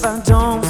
if I don't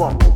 one.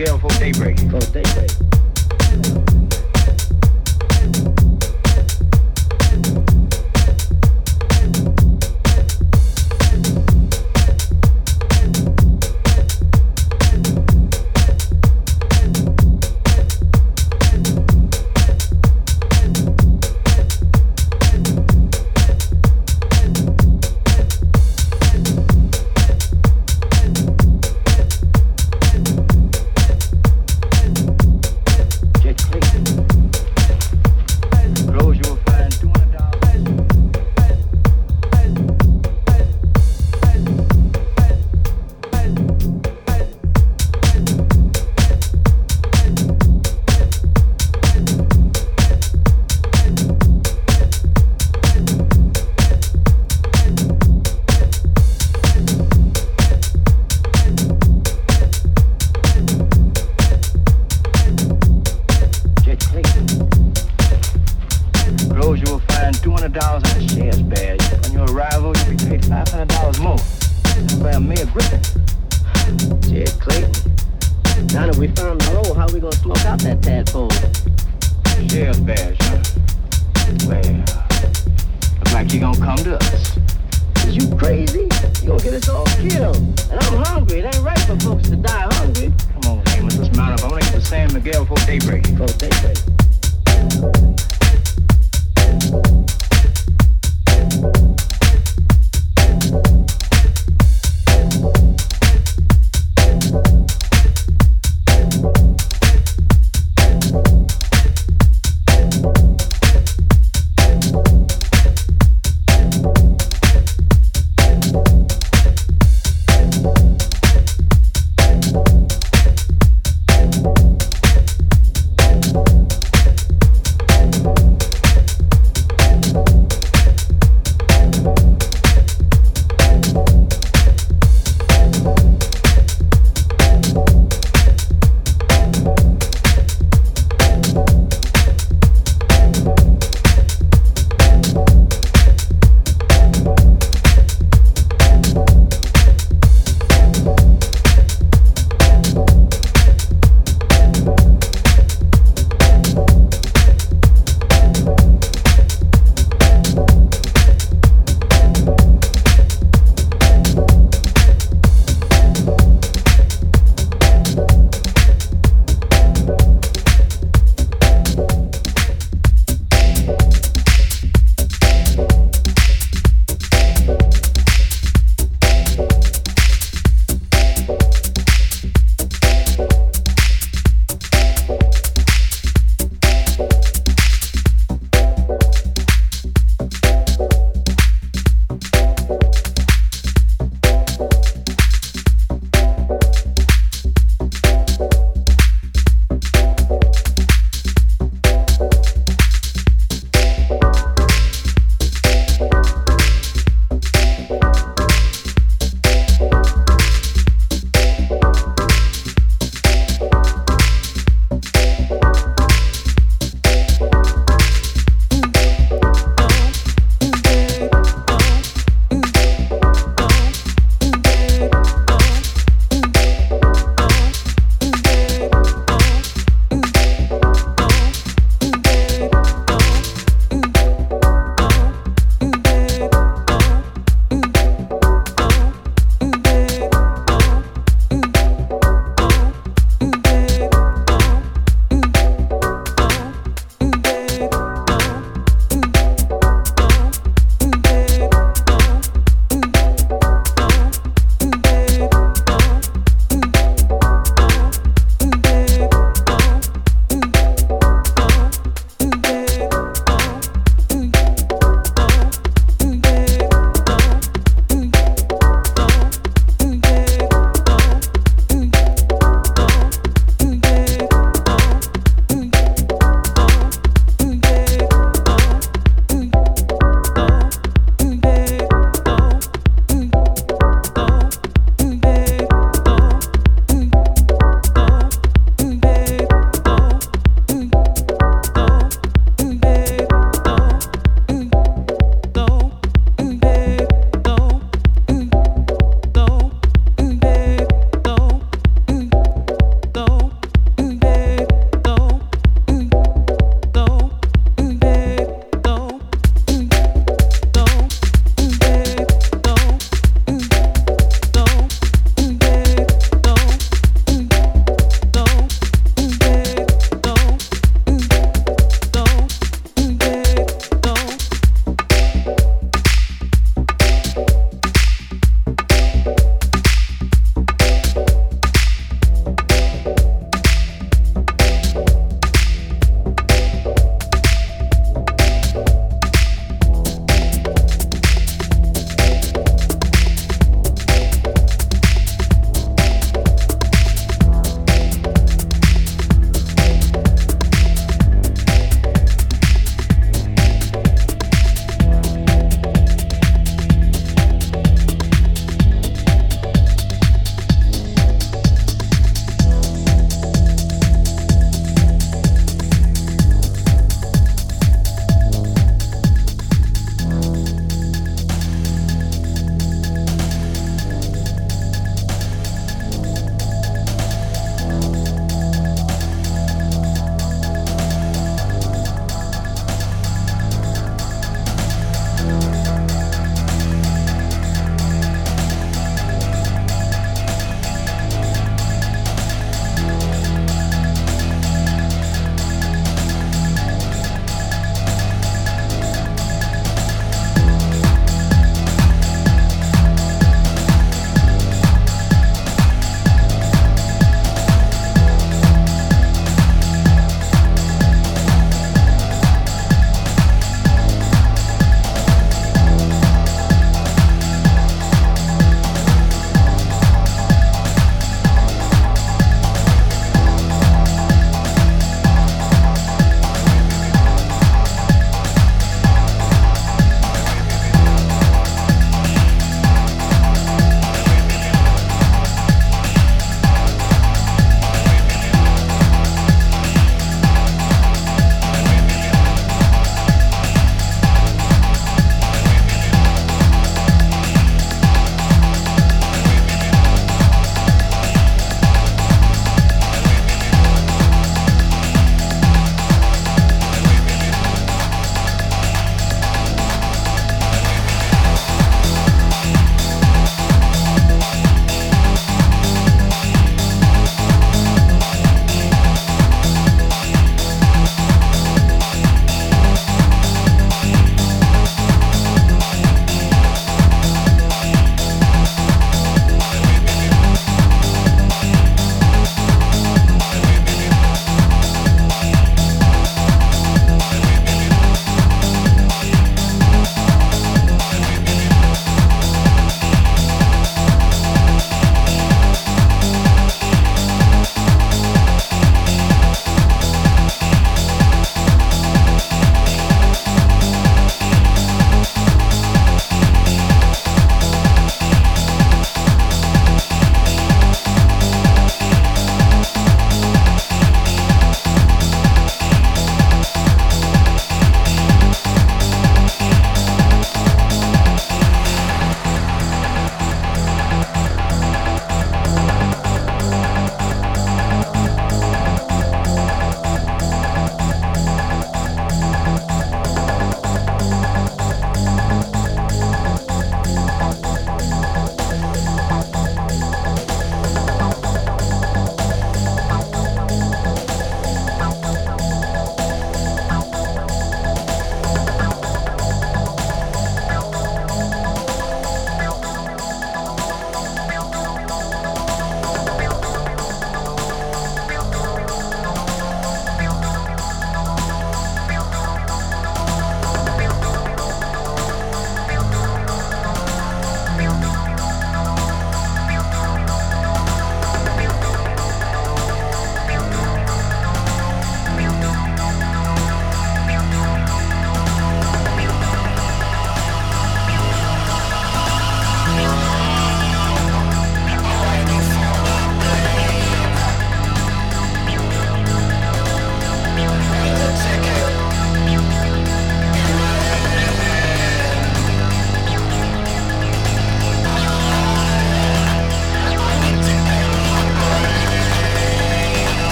Get to before daybreak. Before daybreak.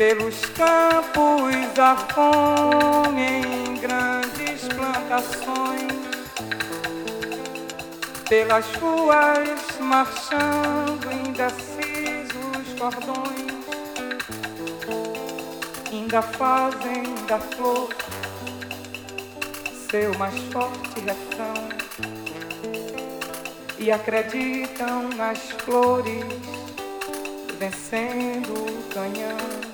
Pelos campos a fome em grandes plantações, pelas ruas marchando indecisos cordões, ainda fazem da flor seu mais forte refrão e acreditam nas flores vencendo o canhão.